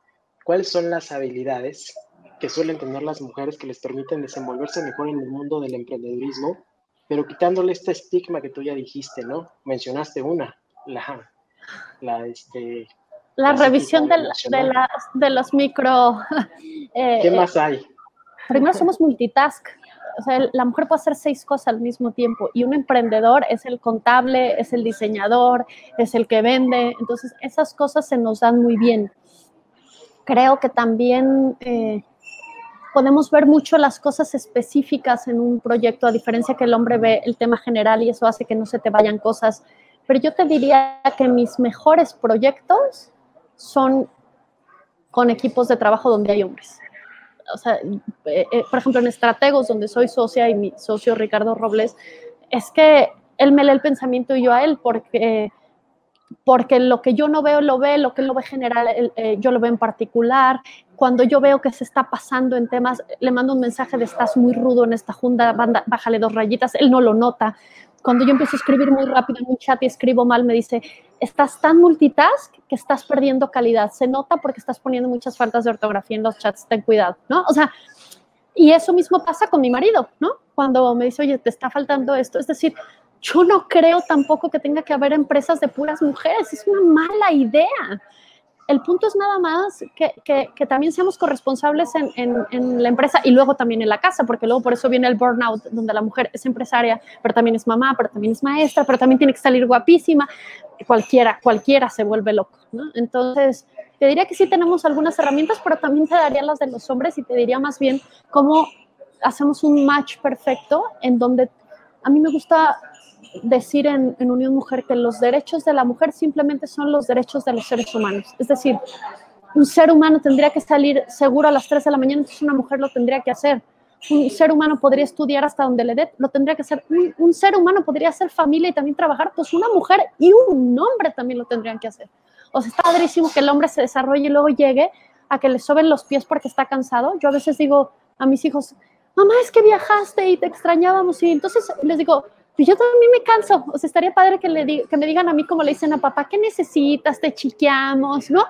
¿cuáles son las habilidades que suelen tener las mujeres que les permiten desenvolverse mejor en el mundo del emprendedurismo, pero quitándole este estigma que tú ya dijiste, ¿no? Mencionaste una, la, la, este, la, revisión de, de, los micro... [laughs] Eh, ¿Qué más hay? Primero somos multitask o sea, la mujer puede hacer seis cosas al mismo tiempo y un emprendedor es el contable, es el diseñador, es el que vende. Entonces, esas cosas se nos dan muy bien. Creo que también eh, podemos ver mucho las cosas específicas en un proyecto, a diferencia que el hombre ve el tema general y eso hace que no se te vayan cosas. Pero yo te diría que mis mejores proyectos son con equipos de trabajo donde hay hombres o sea, eh, eh, por ejemplo, en Estrategos, donde soy socia y mi socio Ricardo Robles, es que él me lee el pensamiento y yo a él, porque, porque lo que yo no veo lo ve, lo que él no ve general, eh, yo lo veo en particular. Cuando yo veo que se está pasando en temas, le mando un mensaje de estás muy rudo en esta junta, bájale dos rayitas, él no lo nota cuando yo empiezo a escribir muy rápido en un chat y escribo mal, me dice, estás tan multitask que estás perdiendo calidad. Se nota porque estás poniendo muchas faltas de ortografía en los chats, ten cuidado, ¿no? O sea, y eso mismo pasa con mi marido, ¿no? Cuando me dice, oye, te está faltando esto. Es decir, yo no creo tampoco que tenga que haber empresas de puras mujeres. Es una mala idea. El punto es nada más que, que, también seamos corresponsables en, en, en, la empresa y luego también en la casa, porque luego por eso viene el burnout, donde la mujer es empresaria, pero también es mamá, pero también es maestra, pero también tiene que salir guapísima. Cualquiera, cualquiera se vuelve loco. ¿no? Entonces, te diría que sí tenemos algunas herramientas, pero también te daría las de los hombres y te diría más bien cómo hacemos un match perfecto en donde a mí me gusta decir en, Unión Mujer que los derechos de la mujer simplemente son los derechos de los seres humanos. Es decir, un ser humano tendría que salir seguro a las 3 de la mañana, entonces una mujer lo tendría que hacer. Un ser humano podría estudiar hasta donde le dé, lo tendría que hacer. Un, un ser humano podría hacer familia y también trabajar, pues una mujer y un hombre también lo tendrían que hacer. O sea, está padrísimo que el hombre se desarrolle y luego llegue a que le soben los pies porque está cansado. Yo a veces digo a mis hijos, mamá, es que viajaste y te extrañábamos. Y entonces les digo, pues yo también me canso. O sea, estaría padre que, le que me digan a mí como le dicen a papá, ¿qué necesitas? Te chiqueamos, ¿no?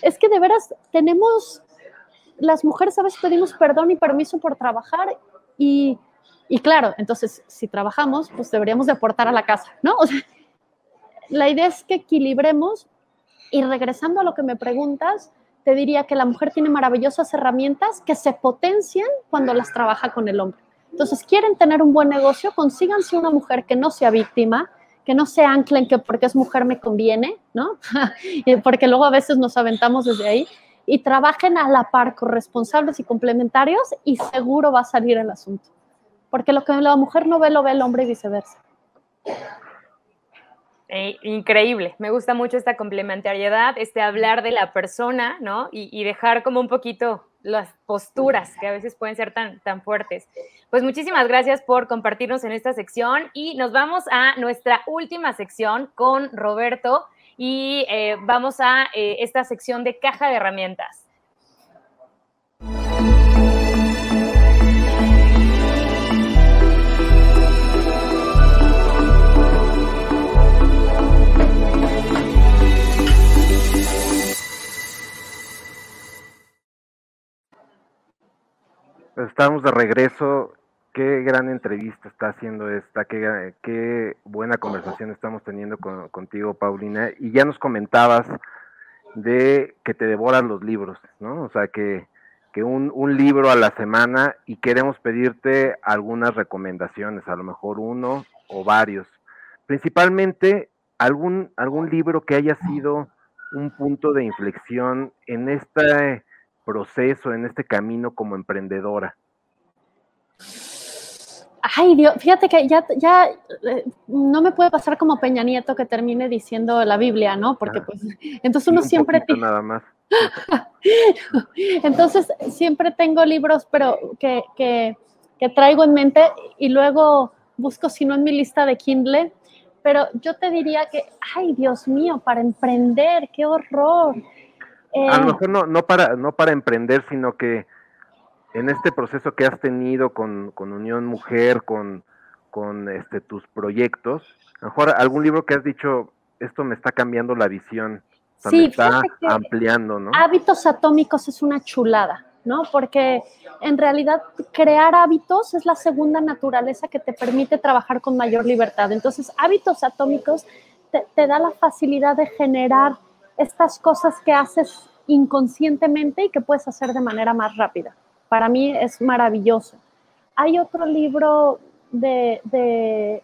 Es que de veras tenemos, las mujeres a veces pedimos perdón y permiso por trabajar y, y claro, entonces si trabajamos, pues deberíamos de aportar a la casa, ¿no? O sea, la idea es que equilibremos y regresando a lo que me preguntas, te diría que la mujer tiene maravillosas herramientas que se potencian cuando las trabaja con el hombre. Entonces, quieren tener un buen negocio, consíganse una mujer que no sea víctima, que no se anclen que porque es mujer me conviene, ¿no? [laughs] porque luego a veces nos aventamos desde ahí y trabajen a la par corresponsables y complementarios y seguro va a salir el asunto. Porque lo que la mujer no ve, lo ve el hombre y viceversa. Eh, increíble, me gusta mucho esta complementariedad, este hablar de la persona, ¿no? Y, y, dejar como un poquito las posturas que a veces pueden ser tan, tan fuertes. Pues muchísimas gracias por compartirnos en esta sección y nos vamos a nuestra última sección con Roberto y eh, vamos a eh, esta sección de caja de herramientas. Estamos de regreso. Qué gran entrevista está haciendo esta, qué, qué buena conversación estamos teniendo con, contigo, Paulina. Y ya nos comentabas de que te devoran los libros, ¿no? O sea, que, que un, un, libro a la semana y queremos pedirte algunas recomendaciones, a lo mejor uno o varios. Principalmente algún, algún libro que haya sido un punto de inflexión en este proceso, en este camino como emprendedora? Ay, Dios, fíjate que ya, ya eh, no me puede pasar como Peña Nieto que termine diciendo la Biblia, ¿no? Porque ah, pues, [laughs] entonces uno siempre... Poquito, nada más. [laughs] entonces siempre tengo libros, pero que, que, que traigo en mente y luego busco, si no en mi lista de Kindle, pero yo te diría que, ay, Dios mío, para emprender, qué horror a lo eh, mejor no, no, para, no para emprender, sino que en este proceso que has tenido con, con Unión Mujer, con, con este, tus proyectos, a lo mejor algún libro que has dicho, esto me está cambiando la visión, sí, me está ampliando, ¿no? Hábitos atómicos es una chulada, ¿no? Porque en realidad crear hábitos es la segunda naturaleza que te permite trabajar con mayor libertad. Entonces, hábitos atómicos te, te da la facilidad de generar estas cosas que haces inconscientemente y que puedes hacer de manera más rápida. Para mí es maravilloso. Hay otro libro de,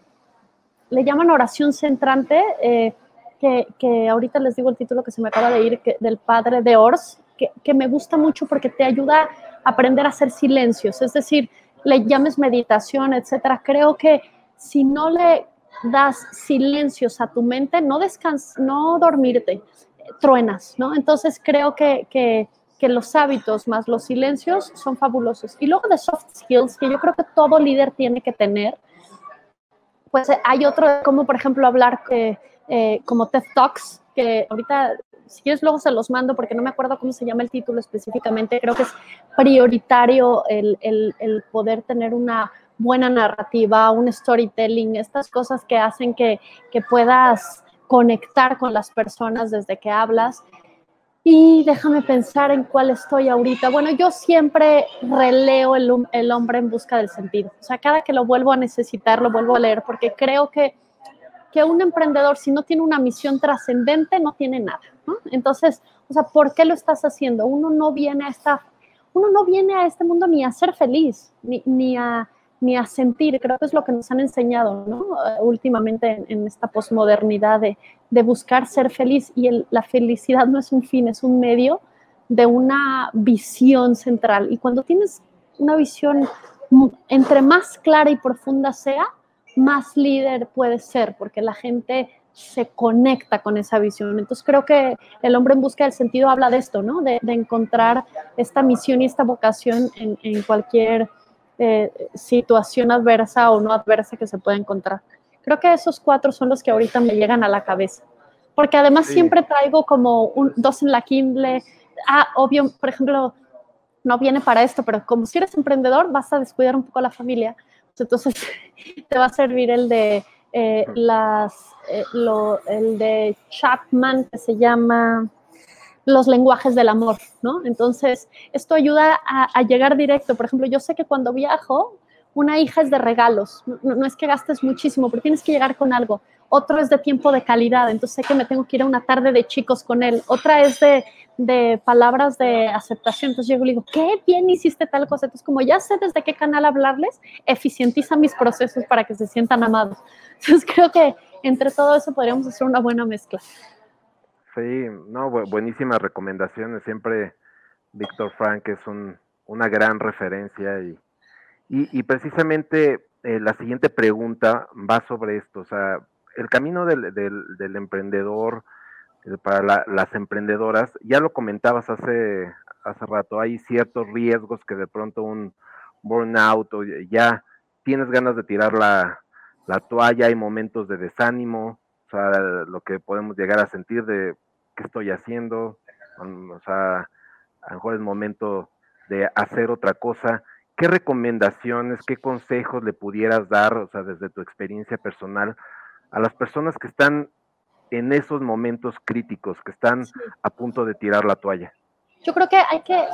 le llaman oración centrante, eh, que, ahorita les digo el título que se me acaba de ir, del padre de Ors, que, que me gusta mucho porque te ayuda a aprender a hacer silencios, es decir, le llames meditación, etcétera. Creo que si no le das silencios a tu mente, no descans, no dormirte, truenas, ¿no? Entonces creo que, que, los hábitos más los silencios son fabulosos. Y luego de soft skills, que yo creo que todo líder tiene que tener, pues hay otro, como por ejemplo hablar que, eh, como TED Talks, que ahorita, si quieres luego se los mando porque no me acuerdo cómo se llama el título específicamente, creo que es prioritario el, el, el poder tener una buena narrativa, un storytelling, estas cosas que hacen que, que puedas conectar con las personas desde que hablas. Y déjame pensar en cuál estoy ahorita. Bueno, yo siempre releo el, el, hombre en busca del sentido. O sea, cada que lo vuelvo a necesitar, lo vuelvo a leer, porque creo que, que un emprendedor, si no tiene una misión trascendente, no tiene nada. Entonces, o sea, ¿por qué lo estás haciendo? Uno no viene a esta, uno no viene a este mundo ni a ser feliz, ni, ni a ni a sentir. Creo que es lo que nos han enseñado ¿no? últimamente en, esta posmodernidad de, de, buscar ser feliz. Y la felicidad no es un fin, es un medio de una visión central. Y cuando tienes una visión, entre más clara y profunda sea, más líder puede ser, porque la gente se conecta con esa visión. Entonces creo que el hombre en busca del sentido habla de esto, ¿no? De, encontrar esta misión y esta vocación en, cualquier eh, situación adversa o no adversa que se pueda encontrar. Creo que esos cuatro son los que ahorita me llegan a la cabeza. Porque además siempre traigo como un, dos en la Kindle. Ah, obvio, por ejemplo, no viene para esto, pero como si eres emprendedor, vas a descuidar un poco a la familia. Entonces, [laughs] te va a servir el de eh, las, eh, el de Chapman, que se llama los lenguajes del amor, ¿no? Entonces, esto ayuda a, llegar directo. Por ejemplo, yo sé que cuando viajo, una hija es de regalos, no, es que gastes muchísimo, pero tienes que llegar con algo. Otro es de tiempo de calidad, entonces sé que me tengo que ir a una tarde de chicos con él. Otra es de, palabras de aceptación. Entonces llego y le digo, qué bien hiciste tal cosa. Entonces, como ya sé desde qué canal hablarles, eficientiza mis procesos para que se sientan amados. Entonces creo que entre todo eso podríamos hacer una buena mezcla. Sí, no, buenísimas recomendaciones. Siempre Víctor Frank es una gran referencia y, y, precisamente eh, la siguiente pregunta va sobre esto. O sea, el camino del, del, emprendedor eh, para las emprendedoras, ya lo comentabas hace, hace rato, hay ciertos riesgos que de pronto un burnout o ya tienes ganas de tirar la, la toalla, hay momentos de desánimo, o sea, lo que podemos llegar a sentir de qué estoy haciendo, o sea, a lo mejor es momento de hacer otra cosa. ¿Qué recomendaciones, qué consejos le pudieras dar, o sea, desde tu experiencia personal, a las personas que están en esos momentos críticos, que están a punto de tirar la toalla? Yo creo que hay que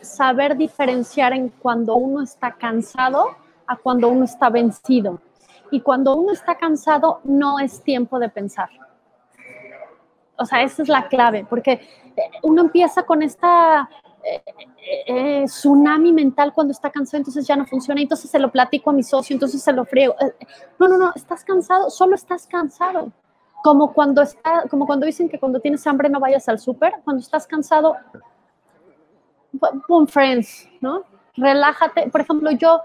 saber diferenciar en cuando uno está cansado a cuando uno está vencido. Y cuando uno está cansado, no es tiempo de pensar. O sea, esa es la clave, porque eh, uno empieza con esta eh, eh, tsunami mental cuando está cansado, entonces ya no funciona, entonces se lo platico a mi socio, entonces se lo friego. No, no, no, estás cansado, solo estás cansado. Como cuando, está, como cuando dicen que cuando tienes hambre no vayas al súper, cuando estás cansado, boom, friends, ¿no? Relájate. Por ejemplo, yo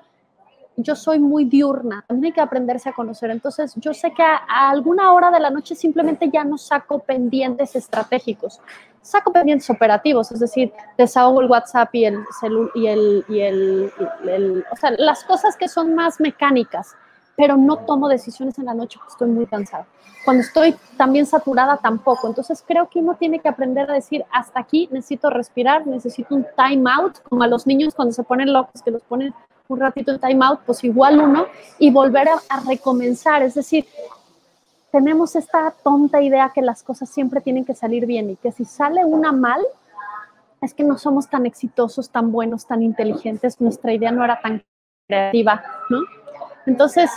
yo soy muy diurna, también hay que aprenderse a conocer. Entonces, yo sé que a, alguna hora de la noche simplemente ya no saco pendientes estratégicos, saco pendientes operativos, es decir, desahogo el WhatsApp y el, y el, y el, o sea, las cosas que son más mecánicas, pero no tomo decisiones en la noche porque estoy muy cansada. Cuando estoy también saturada, tampoco. Entonces, creo que uno tiene que aprender a decir, hasta aquí necesito respirar, necesito un time out, como a los niños cuando se ponen locos, que los ponen un ratito en time out, pues igual uno, y volver a, recomenzar. Es decir, tenemos esta tonta idea que las cosas siempre tienen que salir bien y que si sale una mal, es que no somos tan exitosos, tan buenos, tan inteligentes, nuestra idea no era tan creativa, ¿no? Entonces,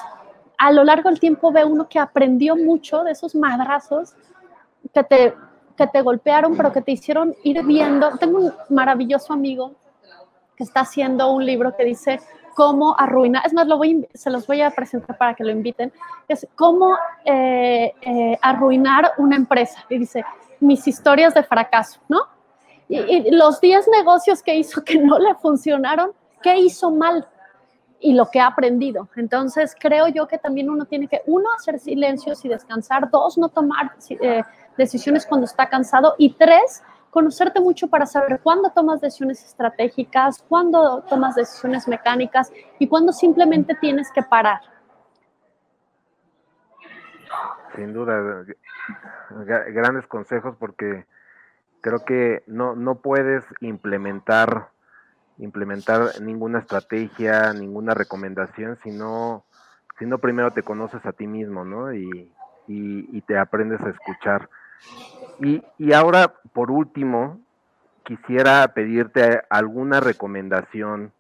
a lo largo del tiempo ve uno que aprendió mucho de esos madrazos que te, que te golpearon, pero que te hicieron ir viendo. Tengo un maravilloso amigo que está haciendo un libro que dice cómo arruinar, es más, lo voy, se los voy a presentar para que lo inviten, es cómo eh, eh, arruinar una empresa. Y dice, mis historias de fracaso, ¿no? Y, los 10 negocios que hizo [laughs] que no le funcionaron, ¿qué hizo mal? Y lo que ha aprendido. Entonces, creo yo que también uno tiene que, uno, hacer silencios y descansar, dos, no tomar eh, decisiones cuando está cansado, y tres, conocerte mucho para saber cuándo tomas decisiones estratégicas, cuándo tomas decisiones mecánicas y cuándo simplemente tienes que parar. Sin duda, grandes consejos porque creo que no, no puedes implementar implementar ninguna estrategia, ninguna recomendación, sino, no primero te conoces a ti mismo, ¿no? Y, y te aprendes a escuchar. Y, ahora, por último, quisiera pedirte alguna recomendación,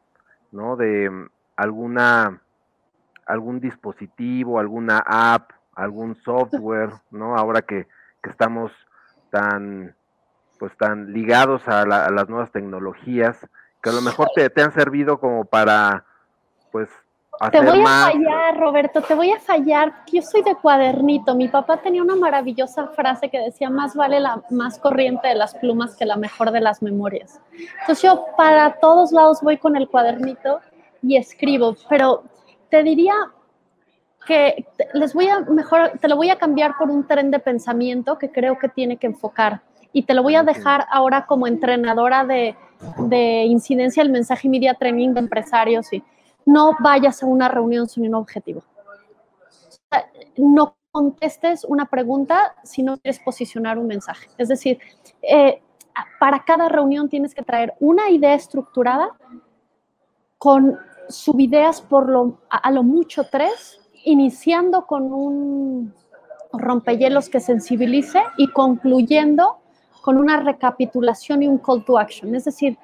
¿no? De mm, alguna, algún dispositivo, alguna app, algún software, ¿no? Ahora que, estamos tan, pues tan ligados a, a, las nuevas tecnologías, que a lo mejor te, te han servido como para, pues, te voy a fallar, Roberto, te voy a fallar. Yo soy de cuadernito. Mi papá tenía una maravillosa frase que decía, más vale la más corriente de las plumas que la mejor de las memorias. Entonces yo para todos lados voy con el cuadernito y escribo, pero te diría que les voy a mejor, te lo voy a cambiar por un tren de pensamiento que creo que tiene que enfocar. Y te lo voy a dejar ahora como entrenadora de, de incidencia del mensaje media training de empresarios. Y no vayas a una reunión sin un objetivo. No contestes una pregunta si no quieres posicionar un mensaje. Es decir, eh, para cada reunión tienes que traer una idea estructurada con subideas por lo, a, lo mucho tres, iniciando con un rompehielos que sensibilice y concluyendo con una recapitulación y un call to action. Es decir,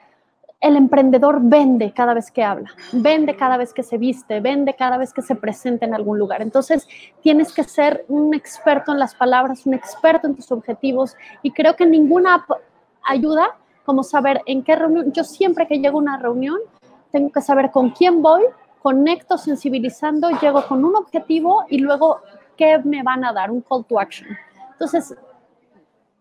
el emprendedor vende cada vez que habla, vende cada vez que se viste, vende cada vez que se presenta en algún lugar. Entonces, tienes que ser un experto en las palabras, un experto en tus objetivos y creo que ninguna ayuda como saber en qué reunión. Yo siempre que llego a una reunión, tengo que saber con quién voy, conecto sensibilizando, llego con un objetivo y luego qué me van a dar, un call to action. Entonces,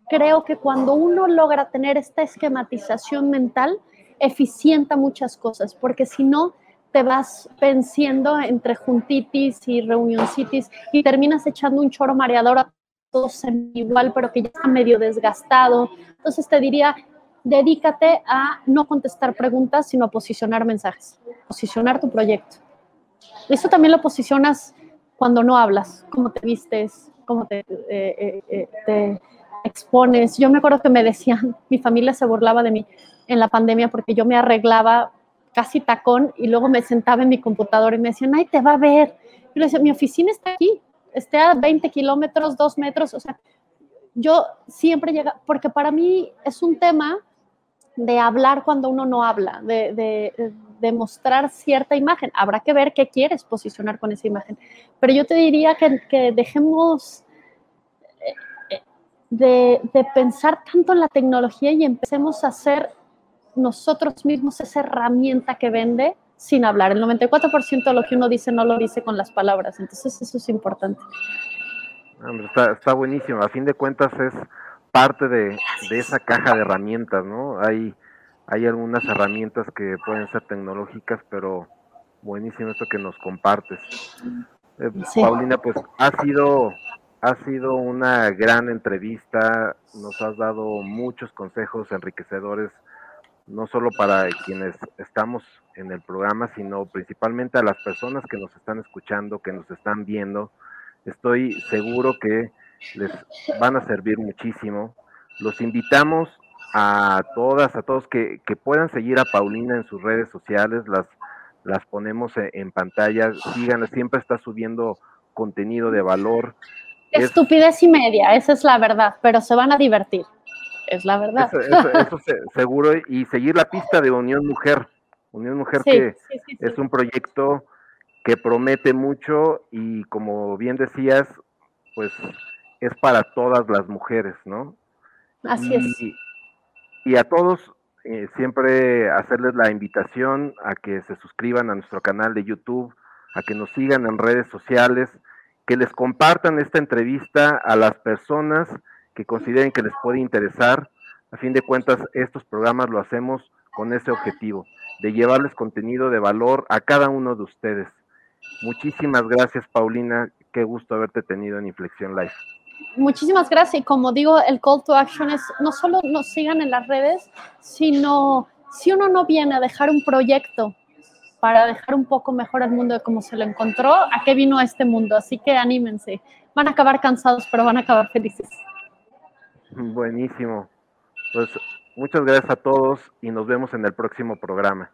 creo que cuando uno logra tener esta esquematización mental, eficienta muchas cosas, porque si no, te vas venciendo entre juntitis y reunioncitis y terminas echando un choro mareador a todos igual, pero que ya está medio desgastado. Entonces te diría, dedícate a no contestar preguntas, sino a posicionar mensajes, posicionar tu proyecto. Eso también lo posicionas cuando no hablas, cómo te vistes, cómo te, eh, eh, eh, te expones. Yo me acuerdo que me decían, [laughs] mi familia se burlaba de mí en la pandemia porque yo me arreglaba casi tacón y luego me sentaba en mi computadora y me decían, ay, te va a ver. Yo le decía, mi oficina está aquí, está a 20 kilómetros, 2 metros, o sea, yo siempre llega, porque para mí es un tema de hablar cuando uno no habla, de, de, mostrar cierta imagen. Habrá que ver qué quieres posicionar con esa imagen. Pero yo te diría que, que dejemos eh, eh, de, de, pensar tanto en la tecnología y empecemos a hacer nosotros mismos esa herramienta que vende sin hablar. El 94% de lo que uno dice no lo dice con las palabras. Entonces eso es importante. Está, está buenísimo. A fin de cuentas es parte de, esa caja de herramientas, ¿no? Hay, hay algunas herramientas que pueden ser tecnológicas, pero buenísimo esto que nos compartes. Eh, Paulina, pues ha sido, ha sido una gran entrevista, nos has dado muchos consejos enriquecedores, no solo para quienes estamos en el programa, sino principalmente a las personas que nos están escuchando, que nos están viendo. Estoy seguro que les van a servir muchísimo. Los invitamos a todas, a todos que, puedan seguir a Paulina en sus redes sociales, las, las ponemos e, en, pantalla, síganla, siempre está subiendo contenido de valor. Estupidez y media, esa es la verdad, pero se van a divertir, es la verdad. Eso, seguro, y seguir la pista de Unión Mujer, Unión Mujer que es un proyecto que promete mucho y como bien decías, pues es para todas las mujeres, ¿no? Así es. Y a todos, eh, siempre hacerles la invitación a que se suscriban a nuestro canal de YouTube, a que nos sigan en redes sociales, que les compartan esta entrevista a las personas que consideren que les puede interesar. A fin de cuentas, estos programas lo hacemos con ese objetivo, de llevarles contenido de valor a cada uno de ustedes. Muchísimas gracias, Paulina. Qué gusto haberte tenido en Inflexión Live muchísimas gracias. Y como digo, el call to action es no solo nos sigan en las redes, sino si uno no viene a dejar un proyecto para dejar un poco mejor el mundo de cómo se lo encontró, ¿a qué vino este mundo? Así que anímense. Van a acabar cansados, pero van a acabar felices. Buenísimo. Pues muchas gracias a todos y nos vemos en el próximo programa.